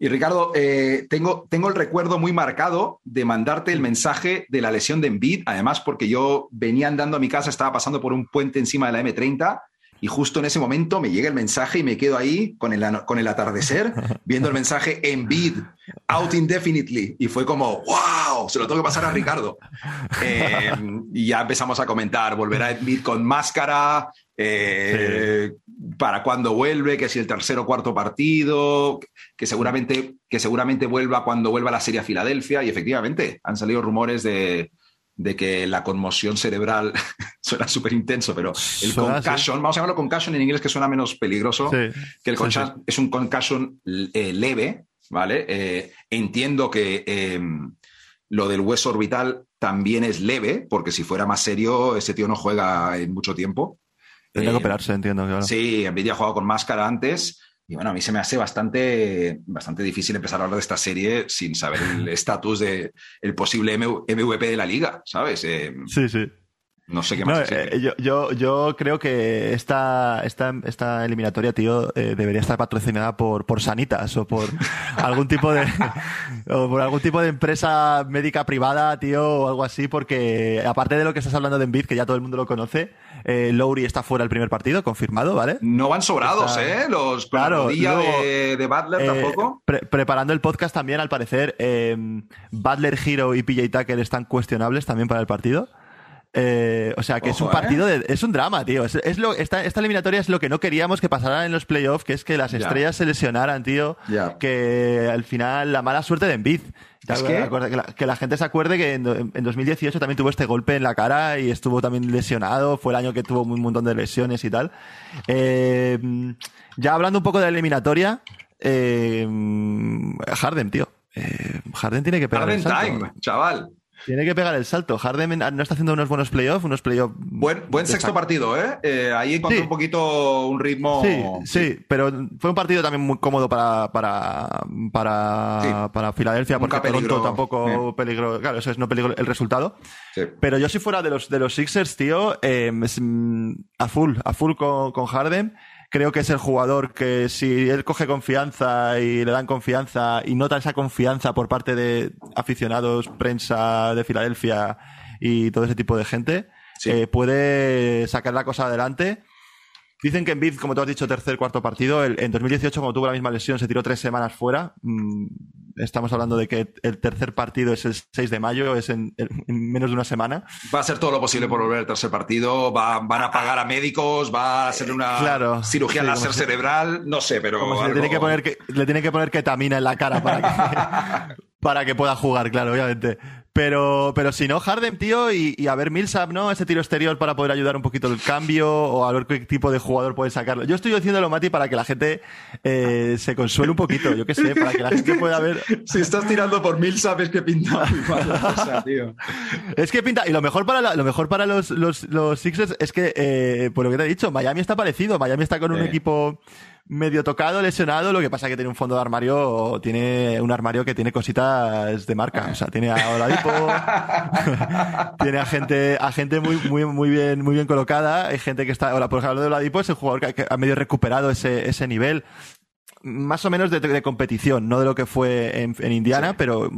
Y Ricardo, eh, tengo, tengo el recuerdo muy marcado de mandarte el mensaje de la lesión de Embiid, además porque yo venía andando a mi casa, estaba pasando por un puente encima de la M30 y justo en ese momento me llega el mensaje y me quedo ahí con el, con el atardecer viendo el mensaje Embiid, out indefinitely. Y fue como, se lo tengo que pasar a Ricardo. Eh, y ya empezamos a comentar, volverá Embiid con máscara, eh, para cuándo vuelve, que si el tercer o cuarto partido, que seguramente, que seguramente vuelva cuando vuelva la serie a Filadelfia. Y efectivamente, han salido rumores de, de que la conmoción cerebral suena súper intenso, pero el concussion, vamos a llamarlo concussion en inglés que suena menos peligroso, que el concussion. Es un concussion eh, leve, ¿vale? Eh, entiendo que lo del hueso orbital también es leve, porque si fuera más serio, ese tío no juega en mucho tiempo. Tendría que eh, operarse, entiendo. Claro. Sí, Nvidia ha jugado con máscara antes y bueno, a mí se me hace bastante, bastante difícil empezar a hablar de esta serie sin saber el estatus del el posible MVP de la liga, ¿sabes? Eh, sí, sí. No sé qué más. Eh, yo, yo, yo, creo que esta, esta, esta eliminatoria, tío, eh, debería estar patrocinada por, por Sanitas o por algún tipo de o por algún tipo de empresa médica privada, tío, o algo así, porque aparte de lo que estás hablando de Envid, que ya todo el mundo lo conoce, eh, Lowry está fuera el primer partido, confirmado, ¿vale? No van sobrados, ¿eh? Los claro, de, de, Butler tampoco. preparando el podcast también, al parecer, Butler, Hero y PJ Tucker están cuestionables también para el partido. Eh, o sea, que es un partido de, es un drama, tío. Es, lo, esta, esta, eliminatoria es lo que no queríamos que pasara en los playoffs, que es que las estrellas se lesionaran, tío. Que al final la mala suerte de Embiid. que? la, gente se acuerde que en, 2018 también tuvo este golpe en la cara y estuvo también lesionado. Fue el año que tuvo un montón de lesiones y tal. Eh, ya hablando un poco de la eliminatoria, eh, Harden, tío. Harden tiene que pegar Harden time, chaval. Tiene que pegar el salto. Harden no está haciendo unos buenos playoffs, unos playoffs. Buen, buen sexto partido, ¿eh? ¿eh? Ahí encontró un poquito un ritmo. Sí, sí, pero fue un partido también muy cómodo para, para, para, para Filadelfia, porque Toronto tampoco peligro. Claro, eso es no peligro el resultado. Pero yo si fuera de los, de los Sixers, tío, eh, mm, a full, a full con, con Harden creo que es el jugador que si él coge confianza y le dan confianza y nota esa confianza por parte de aficionados, prensa de Filadelfia y todo ese tipo de gente, eh, puede sacar la cosa adelante Dicen que en Bid, como tú has dicho, tercer, cuarto partido. en 2018, como tuvo la misma lesión, se tiró tres semanas fuera. Mm, estamos hablando de que el tercer partido es el 6 de mayo, es en, menos de una semana. Va a hacer todo lo posible por volver al tercer partido. van a pagar a médicos, va a hacer una cirugía láser cerebral. No sé, pero. le, tiene que poner que, le tiene que poner ketamina en la cara para que, para que pueda jugar, claro, obviamente. Pero, pero si no, Harden, tío, y, a ver Millsap, ¿no? Ese tiro exterior para poder ayudar un poquito el cambio o a ver qué tipo de jugador puede sacarlo. Yo estoy diciéndolo, Mati, para que la gente eh, se consuele un poquito, yo qué sé, para que la gente pueda ver. Si estás tirando por Millsap es que pinta muy mal tío. Es que pinta, y lo mejor para, lo mejor para los, los, los Sixers es que, eh, por lo que te he dicho, Miami está parecido, Miami está con un equipo medio tocado, lesionado, lo que pasa que tiene un fondo de armario, tiene un armario que tiene cositas de marca, o sea, tiene a Oladipo, tiene a gente, a gente muy, muy, muy bien, muy bien colocada, hay gente que está, ahora por ejemplo de Oladipo es el jugador que, ha medio recuperado ese, ese nivel, más o menos de, competición, no de lo que fue en, Indiana, pero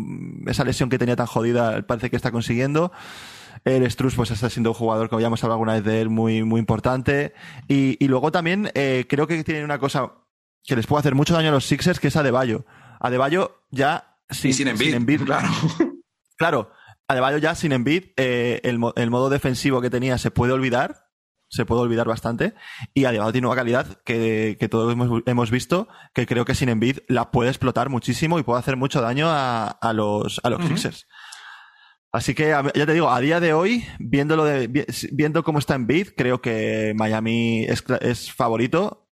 esa lesión que tenía tan jodida parece que está consiguiendo. El Struz pues está siendo un jugador, como ya hemos hablado alguna vez de él, muy, muy importante. Y, luego también eh, creo que tiene una cosa que les puede hacer mucho daño a los Sixers, que es a De Bayo. Adebayo ya sin, y sin Embiid, claro. Claro, Adebayo ya sin Embiid, eh, el, el, modo defensivo que tenía se puede olvidar, se puede olvidar bastante, y Adebayo tiene una calidad que, que todos hemos, hemos, visto, que creo que sin Embiid la puede explotar muchísimo y puede hacer mucho daño a, a los, a los Sixers. Así que ya te digo, a día de hoy, viéndolo de, viendo cómo está Embiid, creo que Miami es, es favorito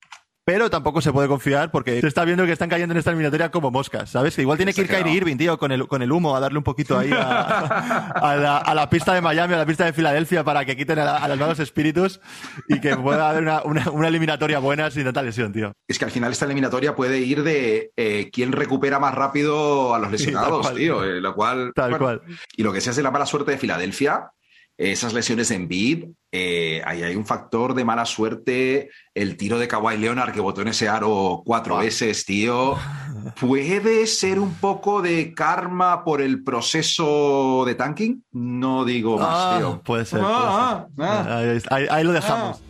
pero tampoco se puede confiar porque se está viendo que están cayendo en esta eliminatoria como moscas, ¿sabes? Que igual tiene que ir Kyrie Irving, tío, con el, con el humo a darle un poquito ahí a, la, pista de Miami, a la pista de Filadelfia para que quiten a, los malos espíritus y que pueda haber una, eliminatoria buena sin tanta lesión, tío. Es que al final esta eliminatoria puede ir de eh, quién recupera más rápido a los lesionados, tío, eh, lo cual... Tal cual. Y lo que sea es la mala suerte de Filadelfia, esas lesiones en Bid, eh, ahí hay un factor de mala suerte, el tiro de Kawhi Leonard que botó en ese aro cuatro veces, tío. ¿Puede ser un poco de karma por el proceso de tanking? No digo más, ah, tío. Puede ser. Ah, ah, ahí, lo dejamos.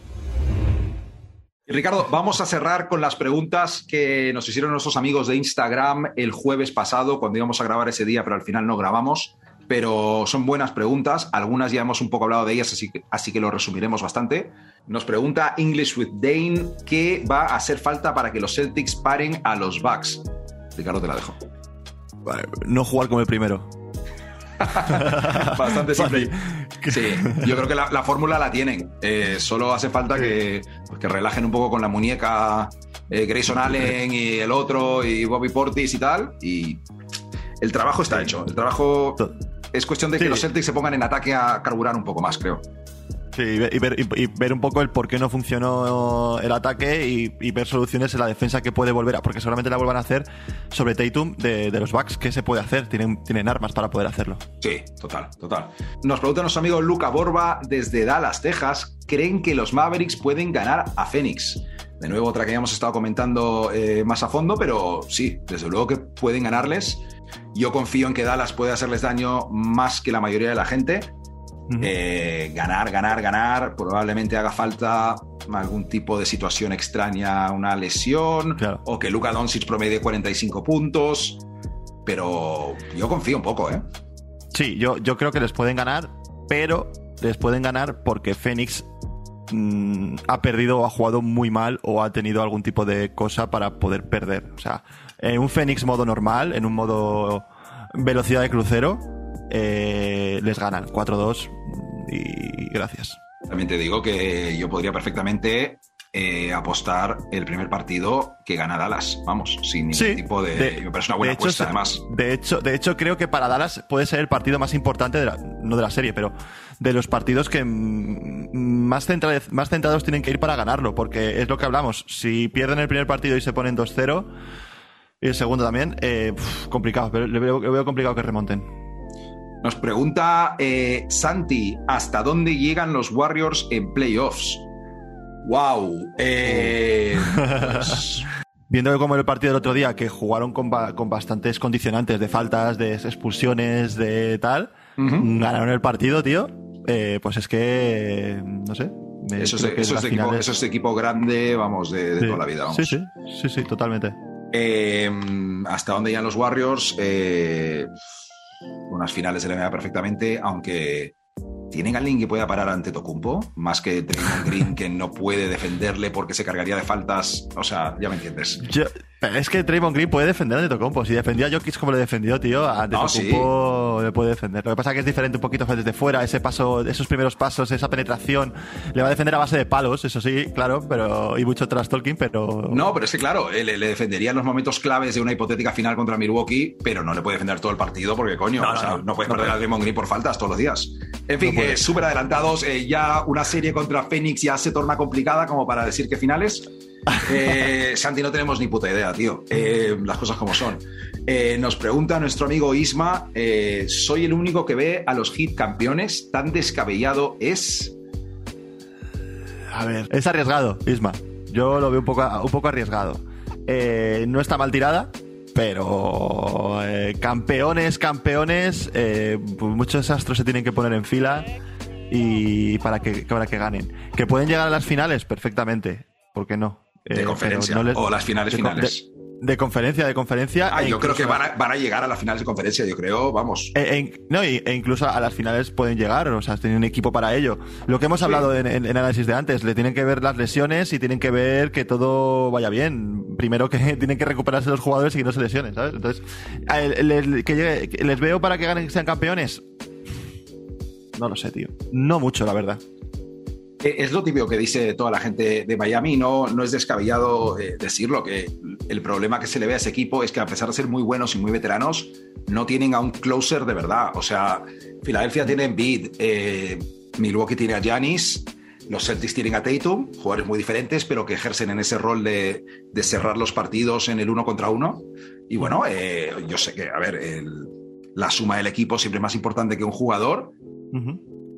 Ricardo, vamos a cerrar con las preguntas que nos hicieron nuestros amigos de Instagram el jueves pasado, cuando íbamos a grabar ese día, pero al final no grabamos pero son buenas preguntas. Algunas ya hemos un poco hablado de ellas, así que, así que lo resumiremos bastante. Nos pregunta English with Dane, ¿qué va a hacer falta para que los Celtics paren a los Bucks? Ricardo, te la dejo. No jugar como el primero. Bastante simple. Sí, yo creo que la, fórmula la tienen. Eh, solo hace falta que, pues, que, relajen un poco con la muñeca eh, Grayson Allen y el otro y Bobby Portis y tal. Y el trabajo está hecho. El trabajo es cuestión de que los Celtics se pongan en ataque a carburar un poco más, creo. Sí, y ver, un poco el por qué no funcionó el ataque y, ver soluciones en la defensa que puede volver a, porque seguramente la vuelvan a hacer sobre Tatum de, los Bucks. ¿Qué se puede hacer? Tienen, tienen armas para poder hacerlo. Sí, total, total. Nos pregunta nuestro amigo Luca Borba desde Dallas, Texas. ¿Creen que los Mavericks pueden ganar a Phoenix? De nuevo, otra que ya hemos estado comentando eh, más a fondo, pero sí, desde luego que pueden ganarles. Yo confío en que Dallas puede hacerles daño más que la mayoría de la gente. Eh, ganar, ganar, ganar. Probablemente haga falta algún tipo de situación extraña, una lesión, o que Luka Doncic promedie 45 puntos. Pero yo confío un poco, ¿eh? Sí, yo, yo creo que les pueden ganar, pero les pueden ganar porque Phoenix mm, ha perdido o ha jugado muy mal o ha tenido algún tipo de cosa para poder perder. O sea, en un Fénix modo normal, en un modo velocidad de crucero, eh, les ganan 4-2 y gracias. También te digo que yo podría perfectamente eh, apostar el primer partido que gana Dallas, vamos, sin ningún tipo de, Me parece una buena apuesta, además. De hecho, de hecho, creo que para Dallas puede ser el partido más importante, de la, no de la serie, pero de los partidos que más, más centrados tienen que ir para ganarlo, porque es lo que hablamos. Si pierden el primer partido y se ponen 2-0 y el segundo también, eh, complicado, pero le veo, complicado que remonten. Nos pregunta eh, Santi, ¿hasta dónde llegan los Warriors en playoffs? ¡Wow! Eh, pues, Viendo como el partido del otro día, que jugaron con, bastantes condicionantes de faltas, de expulsiones, de tal, ganaron el partido, tío. pues es que, no sé. Eso es, equipo, grande, vamos, de, toda la vida. Vamos. Sí, sí, sí, sí, totalmente. Hasta dónde ya los Warriors, eh, unas finales de la NBA perfectamente, aunque ¿Tienen alguien que pueda parar ante Tocumpo? Más que Draymond Green que no puede defenderle porque se cargaría de faltas. O sea, ya me entiendes. Es que Draymond Green puede defender ante Tocumpo. Si defendía a Jokic como le defendió, tío, ante Tocumpo le puede defender. Lo que pasa es que es diferente un poquito desde fuera. Ese paso, esos primeros pasos, esa penetración, le va a defender a base de palos, eso sí, claro, pero y mucho tras talking, pero. No, pero es que claro, le, le, defendería en los momentos claves de una hipotética final contra Milwaukee, pero no le puede defender todo el partido porque, coño, no, o sea, no, puedes perder a Draymond Green por faltas todos los días. En fin, súper adelantados. Eh, ya una serie contra Phoenix ya se torna complicada como para decir que finales. Eh, Santi, no tenemos ni puta idea, tío. Eh, las cosas como son. nos pregunta nuestro amigo Isma: ¿Soy el único que ve a los hit campeones? ¿Tan descabellado es? A ver, es arriesgado, Isma. Yo lo veo un poco, un poco arriesgado. no está mal tirada, pero campeones, campeones, pues muchos astros se tienen que poner en fila y para que, para que ganen. Que pueden llegar a las finales perfectamente, ¿por qué no? De eh, conferencia o las finales finales. De conferencia, de conferencia. Ah, yo creo que van a, llegar a las finales de conferencia, yo creo, vamos. E, e no, e, incluso a las finales pueden llegar, o sea, tienen un equipo para ello. Lo que hemos hablado en, en, análisis de antes, le tienen que ver las lesiones y tienen que ver que todo vaya bien. Primero que tienen que recuperarse los jugadores y que no se lesionen, ¿sabes? Entonces, les, que les veo para que ganen, sean campeones. No lo sé, tío. No mucho, la verdad. Eh, es lo típico que dice toda la gente de Miami, no, no es descabellado eh, decirlo, que el problema que se le ve a ese equipo es que a pesar de ser muy buenos y muy veteranos, no tienen a un closer de verdad. O sea, Filadelfia tiene Embiid, eh, Milwaukee tiene a Giannis, los Celtics tienen a Tatum, jugadores muy diferentes, pero que ejercen en ese rol de, cerrar los partidos en el uno contra uno. Y bueno, yo sé que, a ver, la suma del equipo siempre es más importante que un jugador.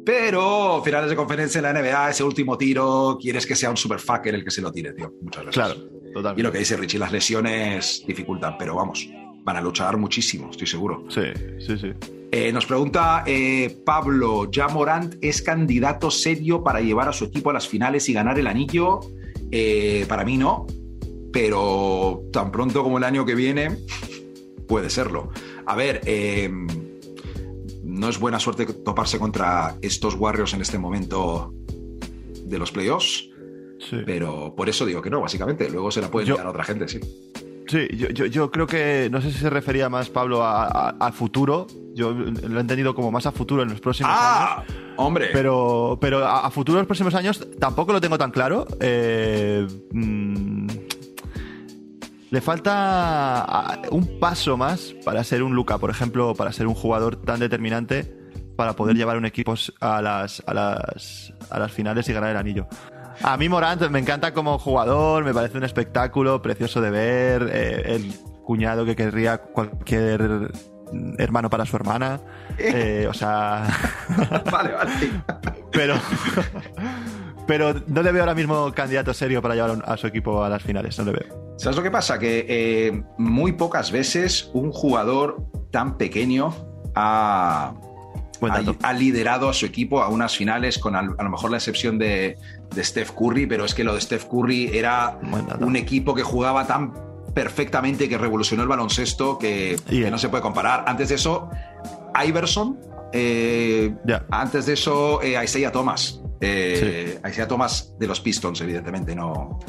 Pero finales de conferencia en la NBA, ese último tiro, quieres que sea un superfucker el que se lo tire, tío. Muchas veces. Claro, totalmente. Y lo que dice Richie, las lesiones dificultan, pero vamos, van a luchar muchísimo, estoy seguro. Sí, sí, sí. Eh, nos pregunta eh, Pablo, ¿ya Morant es candidato serio para llevar a su equipo a las finales y ganar el anillo? Eh, para mí no, pero tan pronto como el año que viene puede serlo. A ver, no es buena suerte toparse contra estos Warriors en este momento de los playoffs. Pero por eso digo que no, básicamente. Luego se la puede a otra gente, sí. Sí, yo, creo que, no sé si se refería más, Pablo, a, futuro. Yo lo he entendido como más a futuro en los próximos ¡Ah! ¡Hombre! Pero, pero a, futuro en los próximos años tampoco lo tengo tan claro. Eh, mm, le falta un paso más para ser un Luca, por ejemplo, para ser un jugador tan determinante para poder llevar un equipo a las, a las, a las finales y ganar el anillo. A mí Morant me encanta como jugador, me parece un espectáculo precioso de ver, eh, el cuñado que querría cualquier hermano para su hermana. Eh, o sea. vale, vale. Pero. Pero no le veo ahora mismo candidato serio para llevar a su equipo a las finales, no le veo. ¿Sabes lo que pasa? Que eh, muy pocas veces un jugador tan pequeño ha, ha, liderado a su equipo a unas finales, con a, lo mejor la excepción de, Steph Curry, pero es que lo de Steph Curry era un equipo que jugaba tan perfectamente que revolucionó el baloncesto que, no se puede comparar. Antes de eso, Iverson. Eh, antes de eso, eh, Isaiah Thomas. Eh, Isaiah Thomas de los Pistons, evidentemente, no,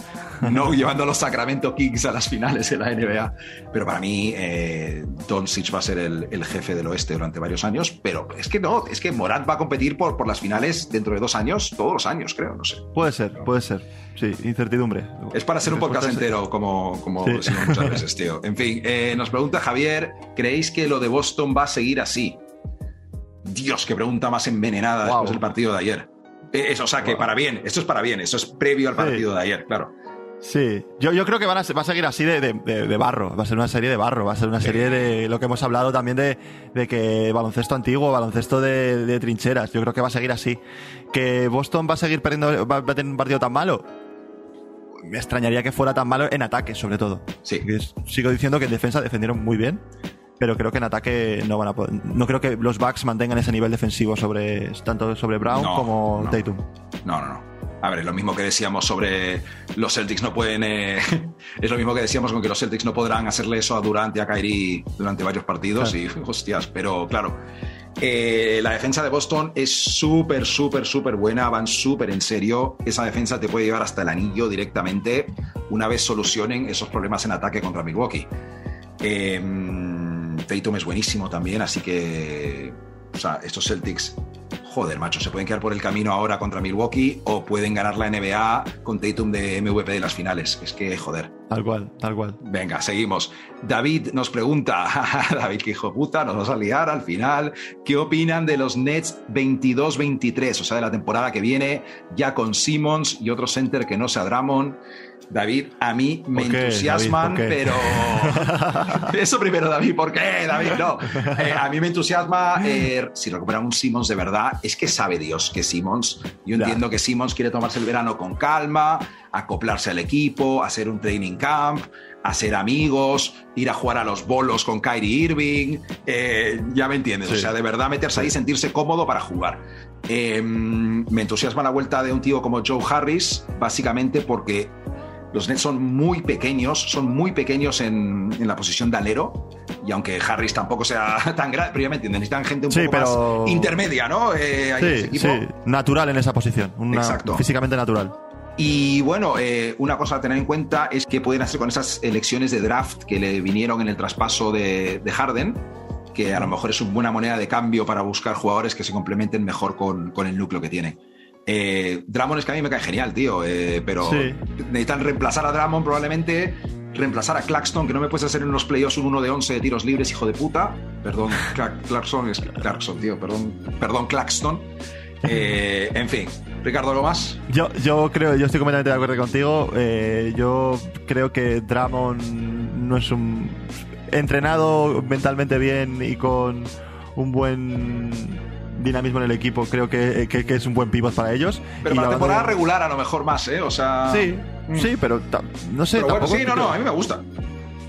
no llevando a los Sacramento Kings a las finales de la NBA. Pero para mí, eh, Doncic va a ser el, jefe del oeste durante varios años. Pero es que no, es que Morant va a competir por, por las finales dentro de dos años, todos los años, creo, no sé. Puede ser, puede ser. Sí, incertidumbre. Es para ser un podcast entero, como, como decimos muchas veces, tío. En fin, eh, nos pregunta Javier: ¿creéis que lo de Boston va a seguir así? Dios, qué pregunta más envenenada después del partido de ayer. Eh, eso, o sea, que para bien, esto es para bien, eso es previo al partido de ayer, claro. Sí, yo, yo creo que van a, va a seguir así de, de, barro, va a ser una serie de barro, va a ser una serie de lo que hemos hablado también de, de que baloncesto antiguo, baloncesto de, trincheras, yo creo que va a seguir así. Que Boston va a seguir perdiendo, va, a tener un partido tan malo, me extrañaría que fuera tan malo en ataque, sobre todo. Sí. Sigo diciendo que en defensa defendieron muy bien, pero creo que en ataque no van a poder, no creo que los Bucks mantengan ese nivel defensivo sobre tanto sobre Brown como Tatum. No, no, no. A ver, es lo mismo que decíamos sobre los Celtics no pueden. Eh, es lo mismo que decíamos con que los Celtics no podrán hacerle eso a Durant y a Kyrie durante varios partidos. Y hostias, pero claro. Eh, la defensa de Boston es súper, súper, súper buena, van súper en serio. Esa defensa te puede llevar hasta el anillo directamente una vez solucionen esos problemas en ataque contra Milwaukee. Eh, Tatum es buenísimo también, así que, o sea, estos Celtics, joder, macho, se pueden quedar por el camino ahora contra Milwaukee o pueden ganar la NBA con Tatum de MVP de las finales. Es que, joder. Tal cual, tal cual. Venga, seguimos. David nos pregunta, David, que hijo puta, nos vas a liar al final. ¿Qué opinan de los Nets 22-23? O sea, de la temporada que viene, ya con Simmons y otro center que no sea Dramon. David, a mí me entusiasman, pero. Eso primero, David, ¿por qué, David? No. Eh, a mí me entusiasma eh, si recuperan un Simmons de verdad. Es que sabe Dios que Simmons. Yo entiendo que Simmons quiere tomarse el verano con calma, acoplarse al equipo, hacer un training camp, hacer amigos, ir a jugar a los bolos con Kyrie Irving. Eh, ya me entiendes. O sea, de verdad meterse ahí y sentirse cómodo para jugar. me entusiasma la vuelta de un tío como Joe Harris, básicamente porque Los Nets son muy pequeños, son muy pequeños en, la posición de alero. Y aunque Harris tampoco sea tan grande, previamente necesitan gente un poco más intermedia, ¿no? Eh, sí, sí, natural en esa posición. Exacto. Físicamente natural. Y bueno, eh, una cosa a tener en cuenta es que pueden hacer con esas elecciones de draft que le vinieron en el traspaso de, Harden, que a lo mejor es una buena moneda de cambio para buscar jugadores que se complementen mejor con, con el núcleo que tienen. Eh, Dramon es que a mí me cae genial, tío, eh, pero necesitan reemplazar a Dramon probablemente, reemplazar a Claxton, que no me puedes hacer en unos playoffs un 1 de 11 de tiros libres, hijo de puta. Perdón, Clarkson es Clarkson, tío, perdón, perdón, Claxton. Eh, en fin, Ricardo, ¿algo más? Yo, yo creo, yo estoy completamente de acuerdo contigo. yo creo que Dramon no es un entrenado mentalmente bien y con un buen dinamismo en el equipo, creo que, es un buen pivot para ellos. Pero para temporada regular a lo mejor más, ¿eh? O sea... Sí, mm. sí, pero no sé. Pero sí, no, no, a mí me gusta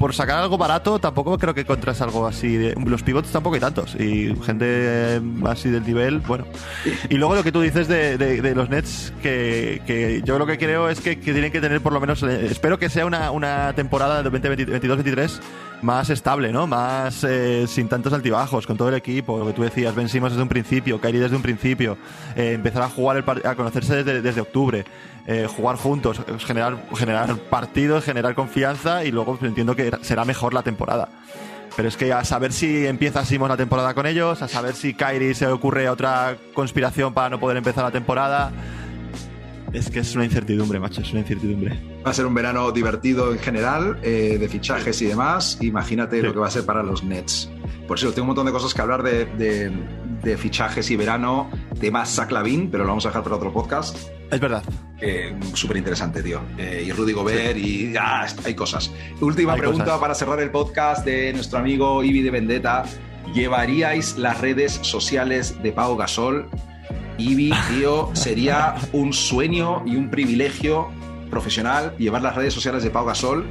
por sacar algo barato, tampoco creo que encontrás algo así. De, los pivots tampoco hay tantos. Y gente eh, así del nivel, bueno. Y luego lo que tú dices de, los Nets, que, yo lo que creo es que, tienen que tener por lo menos. Eh, espero que sea una, una temporada de 2022-23 más estable, ¿no? Más eh, sin tantos altibajos, con todo el equipo, lo que tú decías, vencimos desde un principio, Kairi desde un principio, empezar a jugar, el, a conocerse desde, desde octubre. Eh, jugar juntos, generar, generar partidos, generar confianza y luego entiendo que será mejor la temporada. Pero es que a saber si empieza Simon la temporada con ellos, a saber si Kyrie se ocurre otra conspiración para no poder empezar la temporada. Es que es una incertidumbre, macho, es una incertidumbre. Va a ser un verano divertido en general, eh, de fichajes y demás. Imagínate lo que va a ser para los Nets. Por eso tengo un montón de cosas que hablar de, de, fichajes y verano. Tema Zach Lavin, pero lo vamos a dejar para otro podcast. Es verdad. Eh, Súper interesante, tío. Eh, y Rudy Gobert y ah, hay cosas. Última pregunta para cerrar el podcast de nuestro amigo Ibi de Vendetta. ¿Llevaríais las redes sociales de Pau Gasol? Ibi, tío, sería un sueño y un privilegio profesional llevar las redes sociales de Pau Gasol.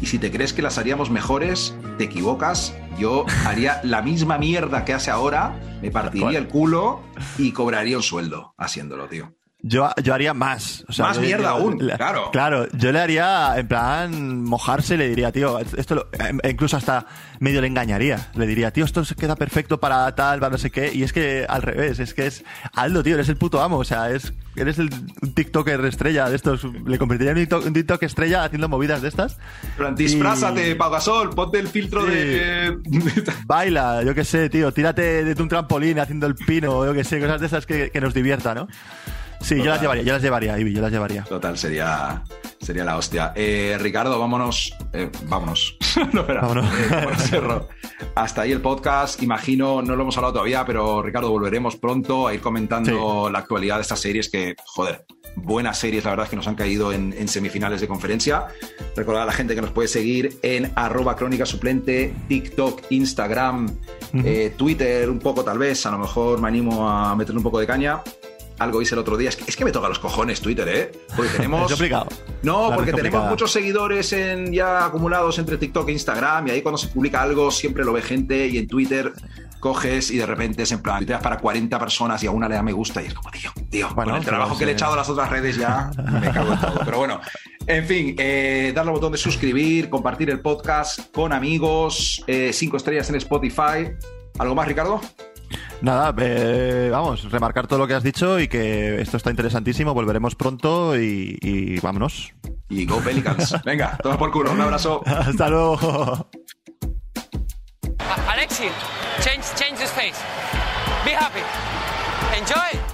Y si te crees que las haríamos mejores, te equivocas. Yo haría la misma mierda que hace ahora, me partiría el culo y cobraría un sueldo haciéndolo, tío. Yo, yo haría más. más mierda aún, claro. Claro, yo le haría, en plan, mojarse, le diría, tío, esto e incluso hasta medio le engañaría. Le diría, tío, esto se queda perfecto para tal, para no sé qué. Y es que al revés, es que es Aldo, tío, eres el puto amo. O sea, es, eres el TikToker estrella de estos. Le convertiría en un TikTok, estrella haciendo movidas de estas. Pero disfrázate, y... Pagasol, ponte el filtro de. Baila, yo qué sé, tío, tírate de un trampolín haciendo el pino, yo qué sé, cosas de esas que, que nos divierta, ¿no? Sí, yo las llevaría, yo las llevaría, yo las llevaría. Total, sería, sería la hostia. Eh, Ricardo, vámonos. Eh, vámonos. no, vámonos. Eh, Hasta ahí el podcast. Imagino, no lo hemos hablado todavía, pero Ricardo, volveremos pronto a ir comentando la actualidad de estas series que, joder, buenas series, la verdad es que nos han caído en, semifinales de conferencia. Recordad a la gente que nos puede seguir en arroba crónica suplente, TikTok, Instagram, Twitter, un poco tal vez. A lo mejor me animo a meterle un poco de caña algo hice el otro día. Es que, me toca los cojones Twitter, ¿eh? Porque tenemos. No, porque tenemos muchos seguidores en, ya acumulados entre TikTok e Instagram. Y ahí cuando se publica algo siempre lo ve gente. Y en Twitter coges y de repente es en plan, das para 40 personas y a una le da me gusta. Y es como, tío, tío, bueno, con el trabajo que le he echado a las otras redes ya me cago en todo. Pero bueno, en fin, eh, darle al botón de suscribir, compartir el podcast con amigos, eh, cinco estrellas en Spotify. ¿Algo más, Ricardo? Nada, eh, vamos, remarcar todo lo que has dicho y que esto está interesantísimo. Volveremos pronto y, vámonos. Y go Pelicans. Venga, toma por culo. Un abrazo. Hasta luego. Alexi, change, change the space. Be happy. Enjoy.